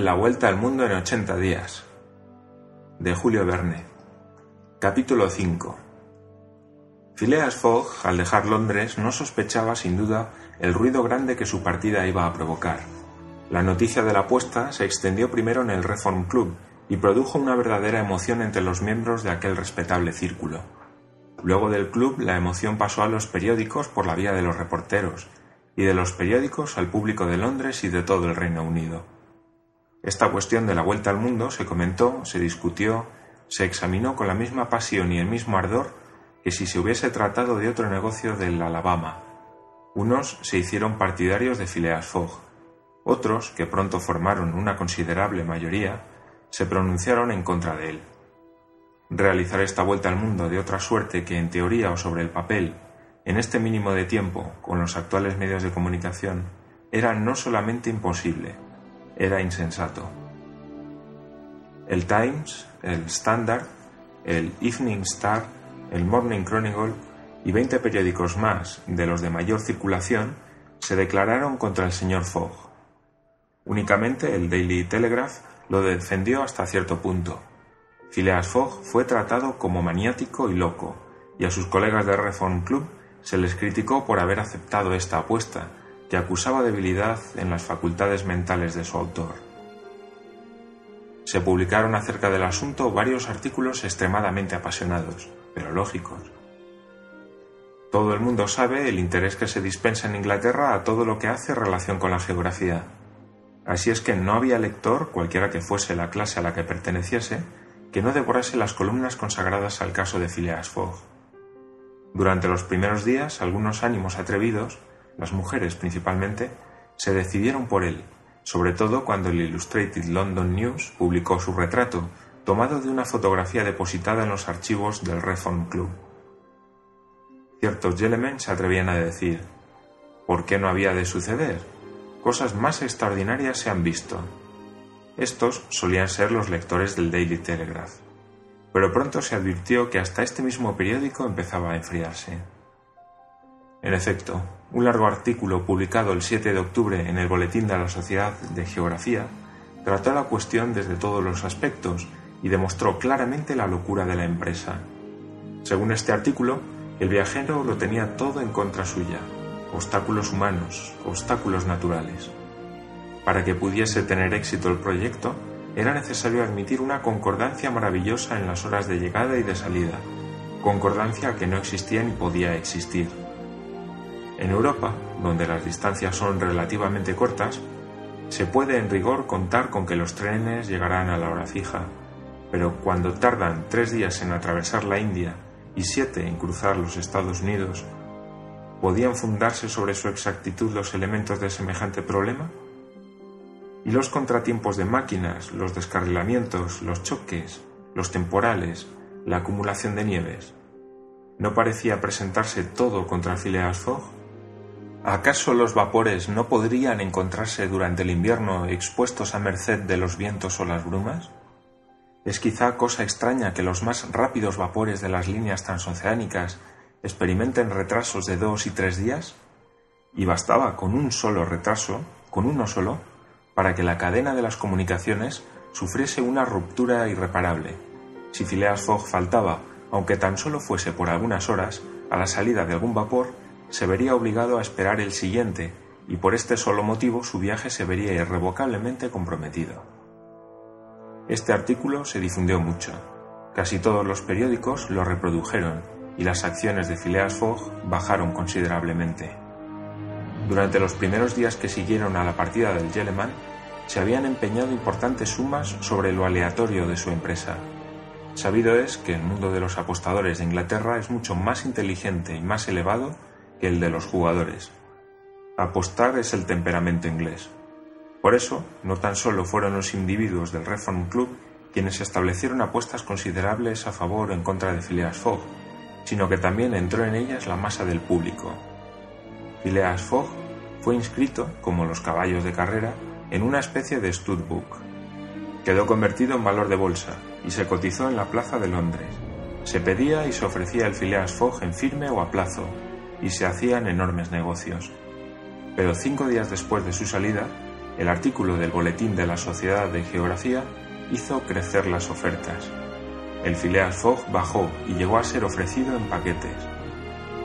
La vuelta al mundo en 80 días. De Julio Verne. Capítulo 5. Phileas Fogg, al dejar Londres, no sospechaba sin duda el ruido grande que su partida iba a provocar. La noticia de la apuesta se extendió primero en el Reform Club y produjo una verdadera emoción entre los miembros de aquel respetable círculo. Luego del club la emoción pasó a los periódicos por la vía de los reporteros, y de los periódicos al público de Londres y de todo el Reino Unido. Esta cuestión de la vuelta al mundo se comentó, se discutió, se examinó con la misma pasión y el mismo ardor que si se hubiese tratado de otro negocio del Alabama. Unos se hicieron partidarios de Phileas Fogg, otros, que pronto formaron una considerable mayoría, se pronunciaron en contra de él. Realizar esta vuelta al mundo de otra suerte que en teoría o sobre el papel, en este mínimo de tiempo, con los actuales medios de comunicación, era no solamente imposible, era insensato. El Times, el Standard, el Evening Star, el Morning Chronicle y veinte periódicos más de los de mayor circulación se declararon contra el señor Fogg. Únicamente el Daily Telegraph lo defendió hasta cierto punto, Phileas Fogg fue tratado como maniático y loco, y a sus colegas del Reform Club se les criticó por haber aceptado esta apuesta, que acusaba debilidad en las facultades mentales de su autor. Se publicaron acerca del asunto varios artículos extremadamente apasionados, pero lógicos. Todo el mundo sabe el interés que se dispensa en Inglaterra a todo lo que hace relación con la geografía. Así es que no había lector, cualquiera que fuese la clase a la que perteneciese, que no devorase las columnas consagradas al caso de Phileas Fogg. Durante los primeros días, algunos ánimos atrevidos, las mujeres principalmente, se decidieron por él, sobre todo cuando el Illustrated London News publicó su retrato, tomado de una fotografía depositada en los archivos del Reform Club. Ciertos gentlemen se atrevían a decir, ¿por qué no había de suceder? Cosas más extraordinarias se han visto. Estos solían ser los lectores del Daily Telegraph, pero pronto se advirtió que hasta este mismo periódico empezaba a enfriarse. En efecto, un largo artículo publicado el 7 de octubre en el Boletín de la Sociedad de Geografía trató la cuestión desde todos los aspectos y demostró claramente la locura de la empresa. Según este artículo, el viajero lo tenía todo en contra suya, obstáculos humanos, obstáculos naturales. Para que pudiese tener éxito el proyecto, era necesario admitir una concordancia maravillosa en las horas de llegada y de salida, concordancia que no existía ni podía existir. En Europa, donde las distancias son relativamente cortas, se puede en rigor contar con que los trenes llegarán a la hora fija, pero cuando tardan tres días en atravesar la India y siete en cruzar los Estados Unidos, ¿podían fundarse sobre su exactitud los elementos de semejante problema? y los contratiempos de máquinas, los descarrilamientos, los choques, los temporales, la acumulación de nieves. ¿No parecía presentarse todo contra Phileas Fogg? ¿Acaso los vapores no podrían encontrarse durante el invierno expuestos a merced de los vientos o las brumas? ¿Es quizá cosa extraña que los más rápidos vapores de las líneas transoceánicas experimenten retrasos de dos y tres días? Y bastaba con un solo retraso, con uno solo, para que la cadena de las comunicaciones sufriese una ruptura irreparable. Si Phileas Fogg faltaba, aunque tan solo fuese por algunas horas, a la salida de algún vapor, se vería obligado a esperar el siguiente, y por este solo motivo su viaje se vería irrevocablemente comprometido. Este artículo se difundió mucho. Casi todos los periódicos lo reprodujeron, y las acciones de Phileas Fogg bajaron considerablemente. Durante los primeros días que siguieron a la partida del Yeleman, se habían empeñado importantes sumas sobre lo aleatorio de su empresa. Sabido es que el mundo de los apostadores de Inglaterra es mucho más inteligente y más elevado que el de los jugadores. Apostar es el temperamento inglés. Por eso, no tan solo fueron los individuos del Reform Club quienes establecieron apuestas considerables a favor o en contra de Phileas Fogg, sino que también entró en ellas la masa del público. Phileas Fogg fue inscrito, como los caballos de carrera, en una especie de studbook. Quedó convertido en valor de bolsa y se cotizó en la plaza de Londres. Se pedía y se ofrecía el Phileas Fogg en firme o a plazo, y se hacían enormes negocios. Pero cinco días después de su salida, el artículo del Boletín de la Sociedad de Geografía hizo crecer las ofertas. El Phileas Fogg bajó y llegó a ser ofrecido en paquetes.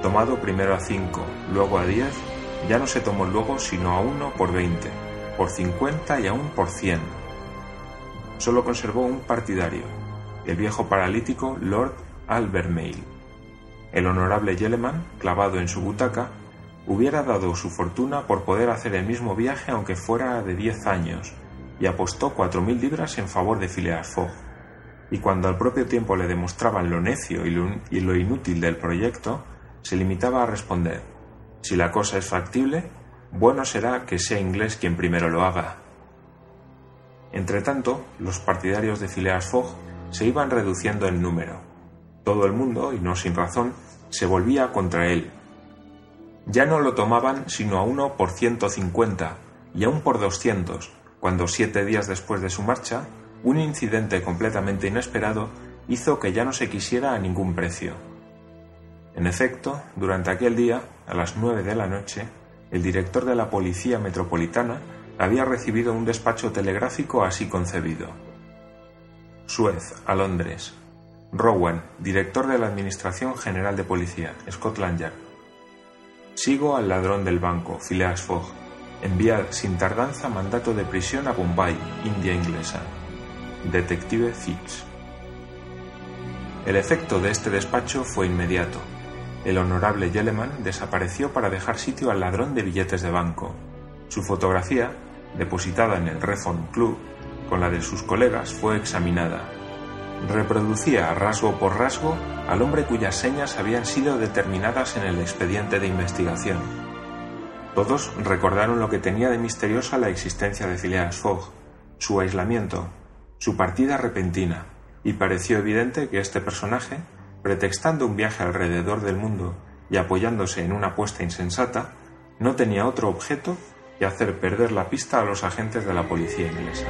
Tomado primero a 5, luego a 10, ya no se tomó luego sino a 1 por 20, por 50 y aún por 100. Solo conservó un partidario, el viejo paralítico Lord Albermale. El honorable Yeleman, clavado en su butaca, hubiera dado su fortuna por poder hacer el mismo viaje aunque fuera de diez años, y apostó cuatro mil libras en favor de Phileas Fogg. Y cuando al propio tiempo le demostraban lo necio y lo, inútil del proyecto, se limitaba a responder si la cosa es factible, bueno será que sea inglés quien primero lo haga. Entretanto, los partidarios de Phileas Fogg se iban reduciendo en número. Todo el mundo, y no sin razón, se volvía contra él, ya no lo tomaban sino a uno por ciento cincuenta y aún por doscientos, cuando siete días después de su marcha, un incidente completamente inesperado hizo que ya no se quisiera a ningún precio. En efecto, durante aquel día, a las nueve de la noche, el director de la Policía Metropolitana había recibido un despacho telegráfico así concebido. Suez, a Londres. Rowan, director de la Administración General de Policía, Scotland Yard. Sigo al ladrón del banco, Phileas Fogg. Enviar sin tardanza mandato de prisión a Bombay, India inglesa. Detective Fitz. El efecto de este despacho fue inmediato. El honorable Yeleman desapareció para dejar sitio al ladrón de billetes de banco. Su fotografía, depositada en el Reform Club, con la de sus colegas, fue examinada reproducía rasgo por rasgo al hombre cuyas señas habían sido determinadas en el expediente de investigación. Todos recordaron lo que tenía de misteriosa la existencia de Phileas Fogg, su aislamiento, su partida repentina, y pareció evidente que este personaje, pretextando un viaje alrededor del mundo y apoyándose en una apuesta insensata, no tenía otro objeto que hacer perder la pista a los agentes de la policía inglesa.